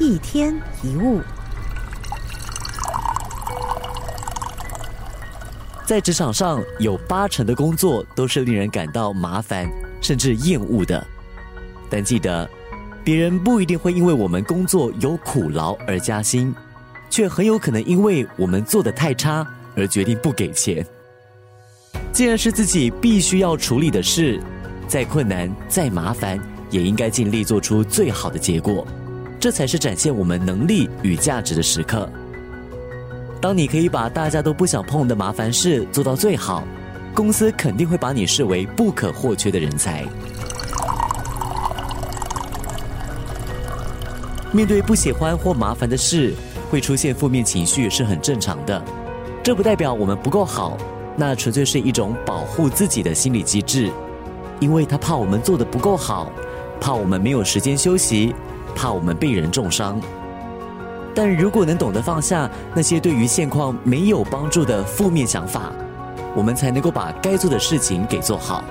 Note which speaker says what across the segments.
Speaker 1: 一天一物，
Speaker 2: 在职场上有八成的工作都是令人感到麻烦甚至厌恶的。但记得，别人不一定会因为我们工作有苦劳而加薪，却很有可能因为我们做的太差而决定不给钱。既然是自己必须要处理的事，再困难再麻烦，也应该尽力做出最好的结果。这才是展现我们能力与价值的时刻。当你可以把大家都不想碰的麻烦事做到最好，公司肯定会把你视为不可或缺的人才。面对不喜欢或麻烦的事，会出现负面情绪是很正常的。这不代表我们不够好，那纯粹是一种保护自己的心理机制，因为他怕我们做的不够好，怕我们没有时间休息。怕我们被人重伤，但如果能懂得放下那些对于现况没有帮助的负面想法，我们才能够把该做的事情给做好。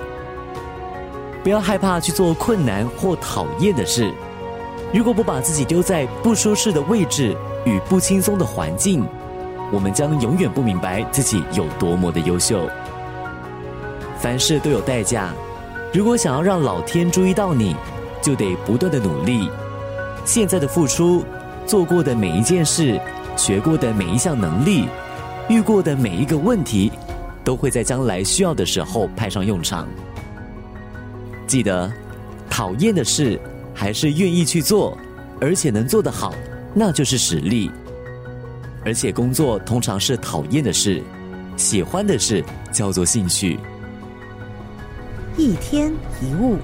Speaker 2: 不要害怕去做困难或讨厌的事。如果不把自己丢在不舒适的位置与不轻松的环境，我们将永远不明白自己有多么的优秀。凡事都有代价，如果想要让老天注意到你，就得不断的努力。现在的付出，做过的每一件事，学过的每一项能力，遇过的每一个问题，都会在将来需要的时候派上用场。记得，讨厌的事还是愿意去做，而且能做得好，那就是实力。而且工作通常是讨厌的事，喜欢的事叫做兴趣。
Speaker 1: 一天一物。